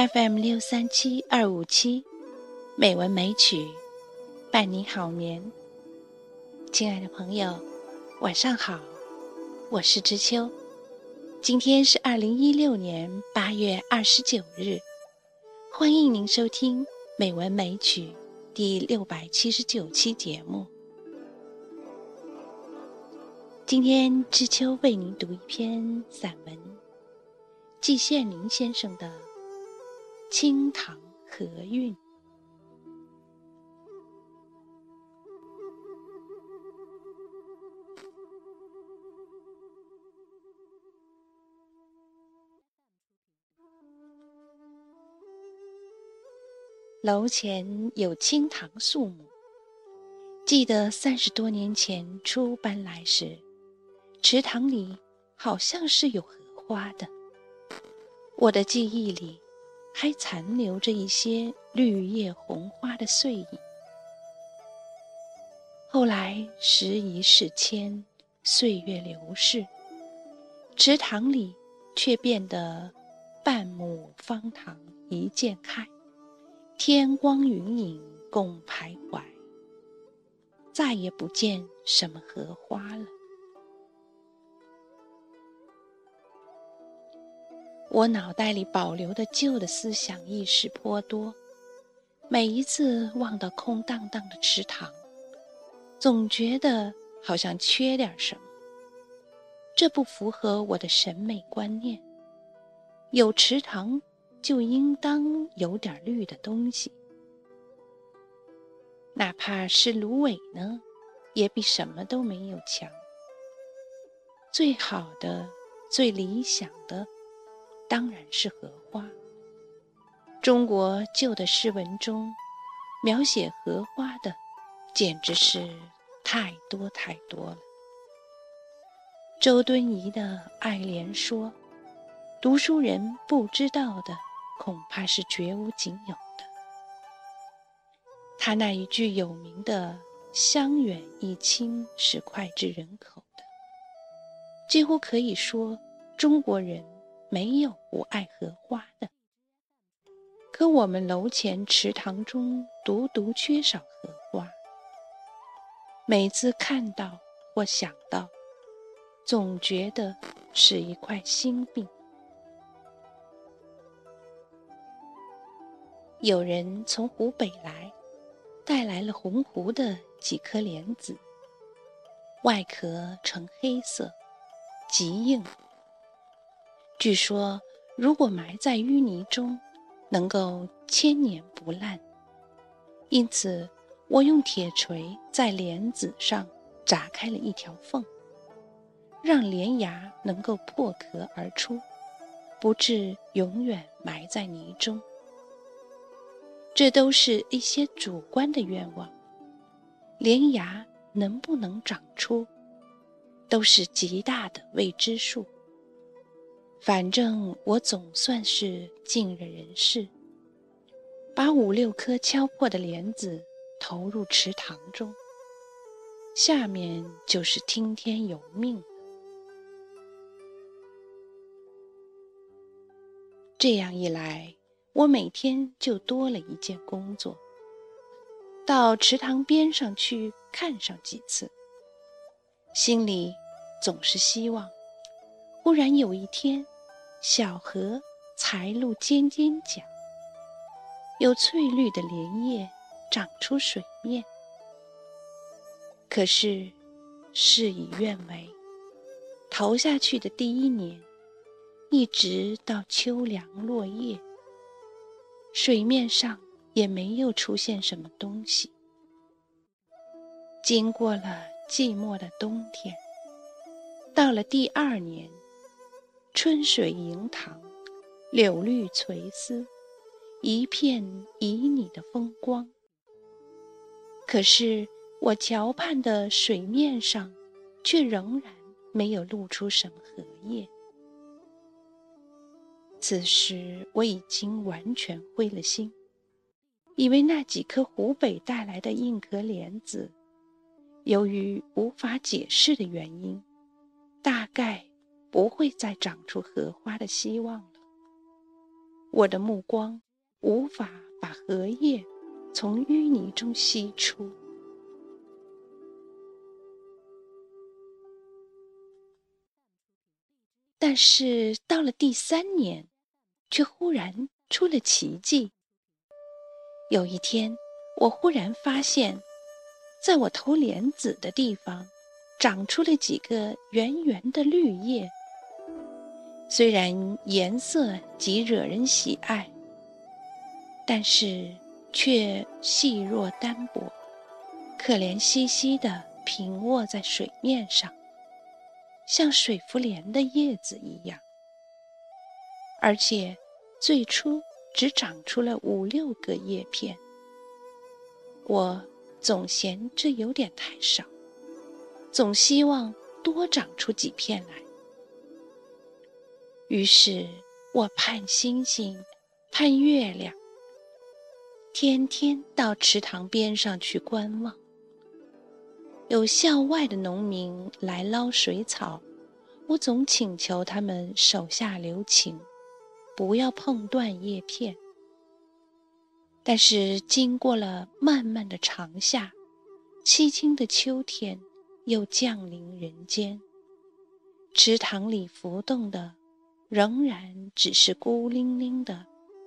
FM 六三七二五七，美文美曲，伴你好眠。亲爱的朋友，晚上好，我是知秋。今天是二零一六年八月二十九日，欢迎您收听《美文美曲》第六百七十九期节目。今天知秋为您读一篇散文，季羡林先生的。清塘河韵，楼前有青塘树木。记得三十多年前初搬来时，池塘里好像是有荷花的。我的记忆里。还残留着一些绿叶红花的碎影。后来时移世迁，岁月流逝，池塘里却变得半亩方塘一鉴开，天光云影共徘徊，再也不见什么荷花了。我脑袋里保留的旧的思想意识颇多，每一次望到空荡荡的池塘，总觉得好像缺点什么。这不符合我的审美观念。有池塘，就应当有点绿的东西，哪怕是芦苇呢，也比什么都没有强。最好的，最理想的。当然是荷花。中国旧的诗文中，描写荷花的，简直是太多太多了。周敦颐的《爱莲说》，读书人不知道的，恐怕是绝无仅有的。他那一句有名的“香远益清”是脍炙人口的，几乎可以说中国人。没有不爱荷花的，可我们楼前池塘中独独缺少荷花。每次看到或想到，总觉得是一块心病。有人从湖北来，带来了洪湖的几颗莲子，外壳呈黑色，极硬。据说，如果埋在淤泥中，能够千年不烂。因此，我用铁锤在莲子上砸开了一条缝，让莲芽能够破壳而出，不致永远埋在泥中。这都是一些主观的愿望。莲芽能不能长出，都是极大的未知数。反正我总算是尽了人事，把五六颗敲破的莲子投入池塘中，下面就是听天由命。这样一来，我每天就多了一件工作，到池塘边上去看上几次，心里总是希望，忽然有一天。小荷才露尖尖角，有翠绿的莲叶长出水面。可是事与愿违，投下去的第一年，一直到秋凉落叶，水面上也没有出现什么东西。经过了寂寞的冬天，到了第二年。春水盈塘，柳绿垂丝，一片旖旎的风光。可是我桥畔的水面上，却仍然没有露出什么荷叶。此时我已经完全灰了心，以为那几颗湖北带来的硬壳莲子，由于无法解释的原因，大概。不会再长出荷花的希望了。我的目光无法把荷叶从淤泥中吸出。但是到了第三年，却忽然出了奇迹。有一天，我忽然发现，在我投莲子的地方，长出了几个圆圆的绿叶。虽然颜色极惹人喜爱，但是却细弱单薄，可怜兮兮地平卧在水面上，像水浮莲的叶子一样。而且最初只长出了五六个叶片，我总嫌这有点太少，总希望多长出几片来。于是我盼星星，盼月亮，天天到池塘边上去观望。有校外的农民来捞水草，我总请求他们手下留情，不要碰断叶片。但是经过了漫漫的长夏，凄清的秋天又降临人间，池塘里浮动的。仍然只是孤零零的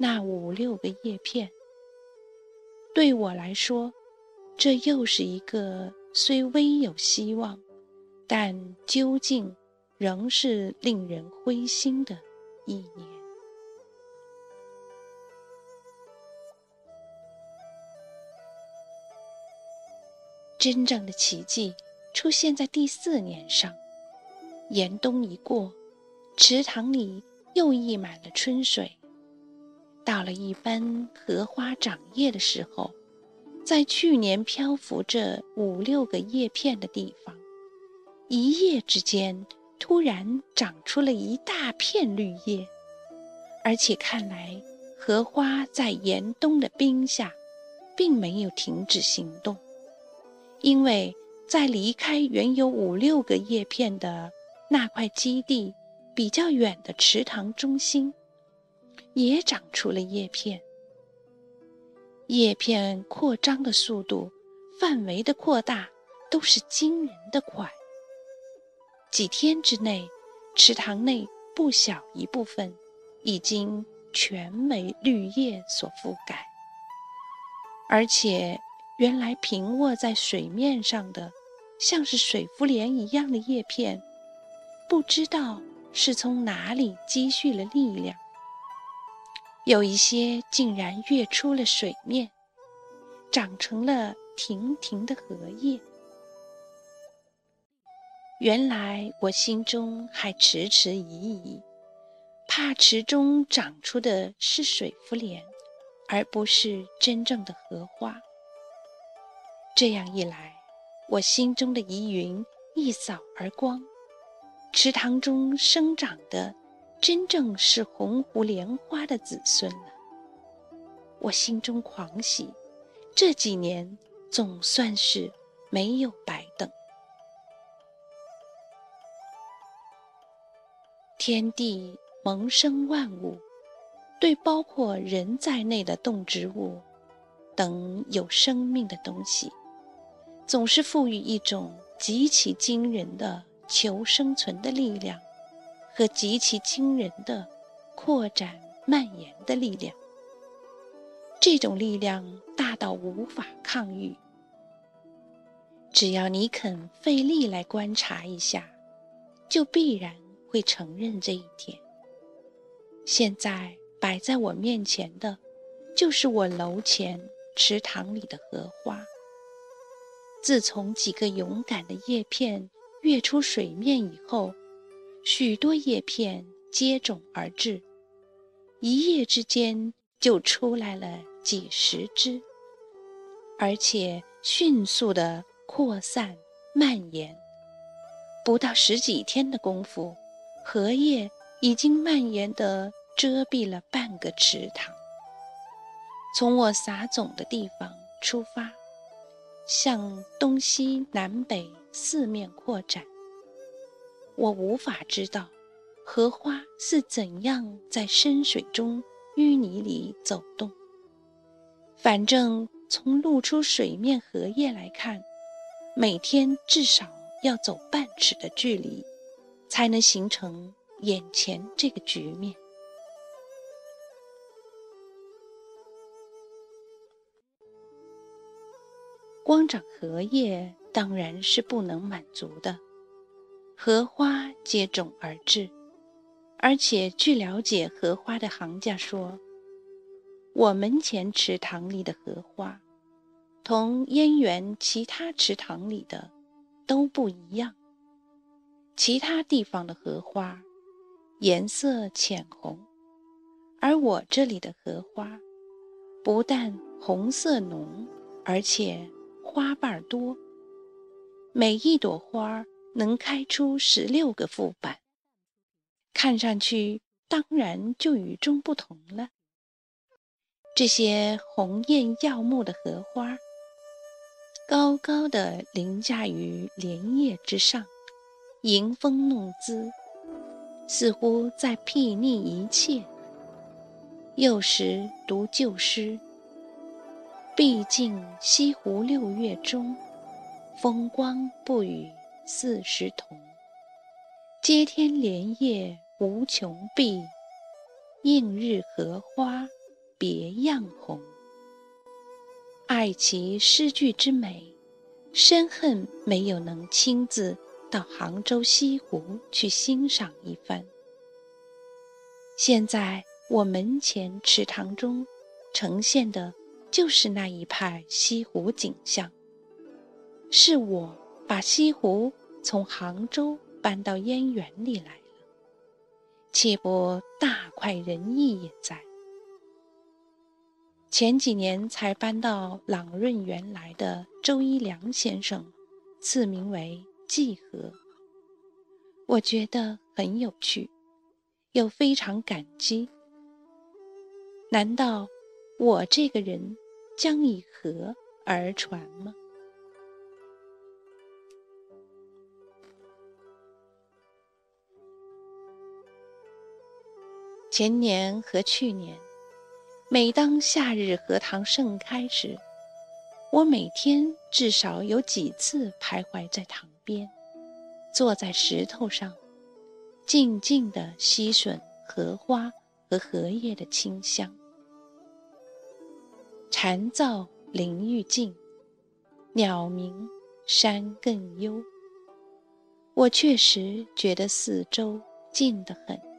那五六个叶片。对我来说，这又是一个虽微有希望，但究竟仍是令人灰心的一年。真正的奇迹出现在第四年上，严冬一过。池塘里又溢满了春水。到了一般荷花长叶的时候，在去年漂浮着五六个叶片的地方，一夜之间突然长出了一大片绿叶，而且看来荷花在严冬的冰下，并没有停止行动，因为在离开原有五六个叶片的那块基地。比较远的池塘中心，也长出了叶片。叶片扩张的速度、范围的扩大，都是惊人的快。几天之内，池塘内不小一部分已经全为绿叶所覆盖，而且原来平卧在水面上的，像是水浮莲一样的叶片，不知道。是从哪里积蓄了力量？有一些竟然跃出了水面，长成了亭亭的荷叶。原来我心中还迟迟疑疑，怕池中长出的是水浮莲，而不是真正的荷花。这样一来，我心中的疑云一扫而光。池塘中生长的，真正是红湖莲花的子孙了。我心中狂喜，这几年总算是没有白等。天地萌生万物，对包括人在内的动植物等有生命的东西，总是赋予一种极其惊人的。求生存的力量和极其惊人的扩展蔓延的力量，这种力量大到无法抗御。只要你肯费力来观察一下，就必然会承认这一点。现在摆在我面前的，就是我楼前池塘里的荷花。自从几个勇敢的叶片。跃出水面以后，许多叶片接踵而至，一夜之间就出来了几十只，而且迅速地扩散蔓延。不到十几天的功夫，荷叶已经蔓延地遮蔽了半个池塘。从我撒种的地方出发。向东西南北四面扩展。我无法知道荷花是怎样在深水中淤泥里走动。反正从露出水面荷叶来看，每天至少要走半尺的距离，才能形成眼前这个局面。光长荷叶当然是不能满足的，荷花接踵而至，而且据了解，荷花的行家说，我门前池塘里的荷花，同燕园其他池塘里的都不一样。其他地方的荷花颜色浅红，而我这里的荷花不但红色浓，而且。花瓣多，每一朵花能开出十六个副瓣，看上去当然就与众不同了。这些红艳耀目的荷花，高高的凌驾于莲叶之上，迎风弄姿，似乎在睥睨一切。幼时读旧诗。毕竟西湖六月中，风光不与四时同。接天莲叶无穷碧，映日荷花别样红。爱其诗句之美，深恨没有能亲自到杭州西湖去欣赏一番。现在我门前池塘中呈现的。就是那一派西湖景象。是我把西湖从杭州搬到燕园里来了，岂不大快人意也在？前几年才搬到朗润园来的周一良先生，赐名为季和。我觉得很有趣，又非常感激。难道我这个人？将以和而传吗？前年和去年，每当夏日荷塘盛开时，我每天至少有几次徘徊在塘边，坐在石头上，静静地吸吮荷花和荷叶的清香。蝉噪林愈静，鸟鸣山更幽。我确实觉得四周静得很。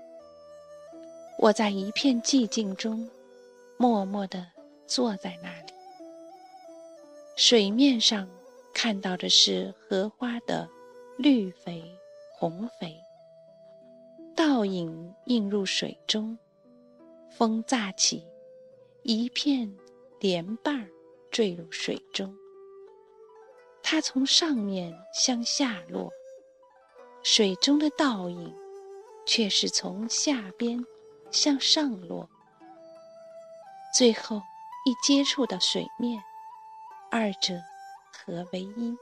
我在一片寂静中，默默地坐在那里。水面上看到的是荷花的绿肥红肥，倒影映入水中，风乍起，一片。莲瓣儿坠入水中，它从上面向下落，水中的倒影却是从下边向上落，最后一接触到水面，二者合为一，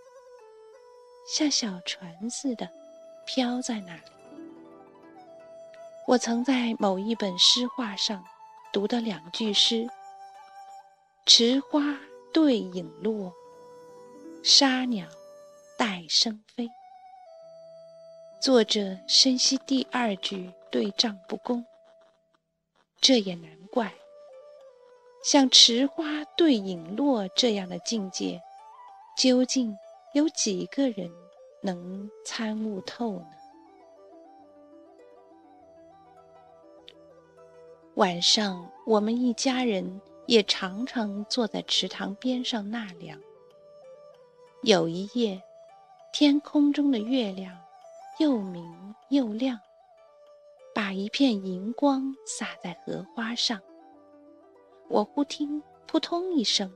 像小船似的飘在那里。我曾在某一本诗画上读到两句诗。池花对影落，沙鸟带声飞。作者深析第二句对仗不公，这也难怪。像池花对影落这样的境界，究竟有几个人能参悟透呢？晚上，我们一家人。也常常坐在池塘边上纳凉。有一夜，天空中的月亮又明又亮，把一片银光洒在荷花上。我忽听“扑通”一声，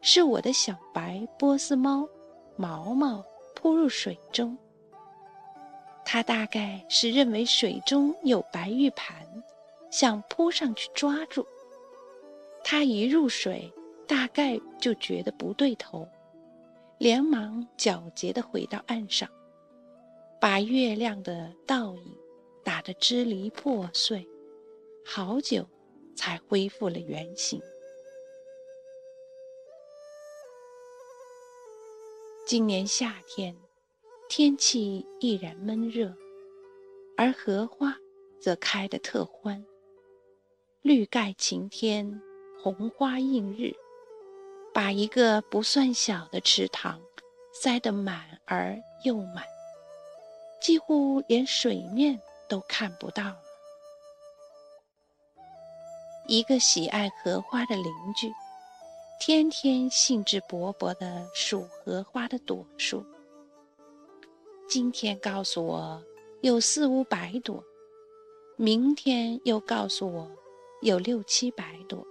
是我的小白波斯猫毛毛扑入水中。它大概是认为水中有白玉盘，想扑上去抓住。他一入水，大概就觉得不对头，连忙皎洁地回到岸上，把月亮的倒影打得支离破碎，好久才恢复了原形。今年夏天，天气依然闷热，而荷花则开得特欢，绿盖晴天，红花映日，把一个不算小的池塘塞得满而又满，几乎连水面都看不到了。一个喜爱荷花的邻居。天天兴致勃勃地数荷花的朵数。今天告诉我有四五百朵，明天又告诉我有六七百朵。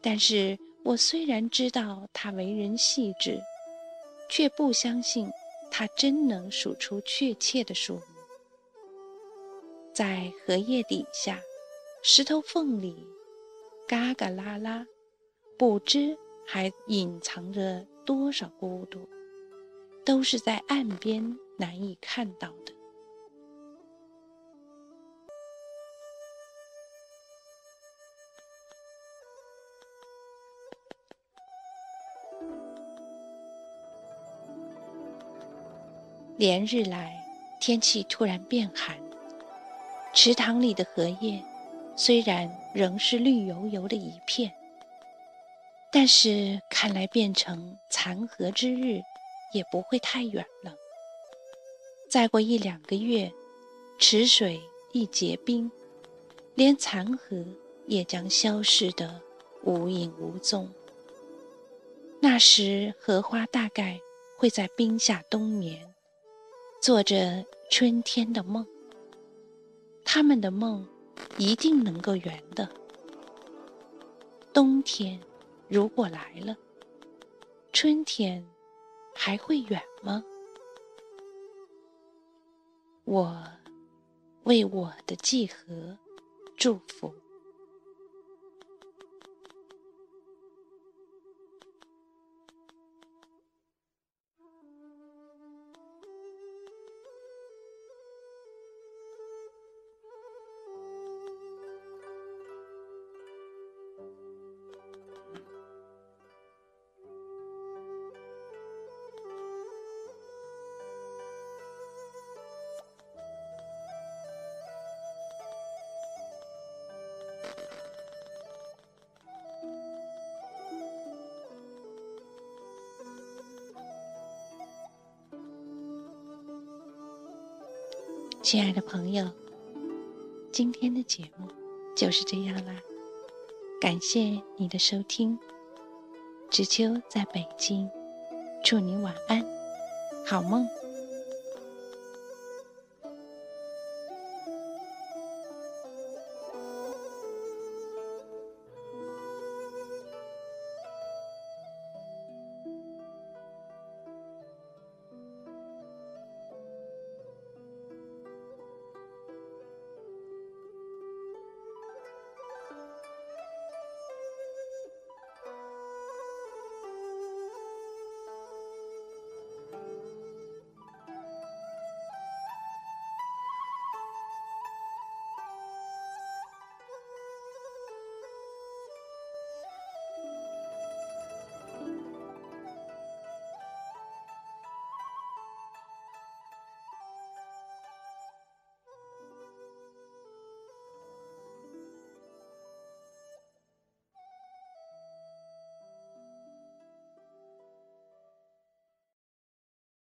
但是我虽然知道他为人细致，却不相信他真能数出确切的数目。在荷叶底下，石头缝里，嘎嘎啦啦。不知还隐藏着多少孤独，都是在岸边难以看到的。连日来，天气突然变寒，池塘里的荷叶虽然仍是绿油油的一片。但是看来变成残荷之日，也不会太远了。再过一两个月，池水一结冰，连残荷也将消失得无影无踪。那时荷花大概会在冰下冬眠，做着春天的梦。他们的梦一定能够圆的。冬天。如果来了，春天还会远吗？我为我的季和祝福。亲爱的朋友，今天的节目就是这样啦，感谢你的收听。知秋在北京，祝你晚安，好梦。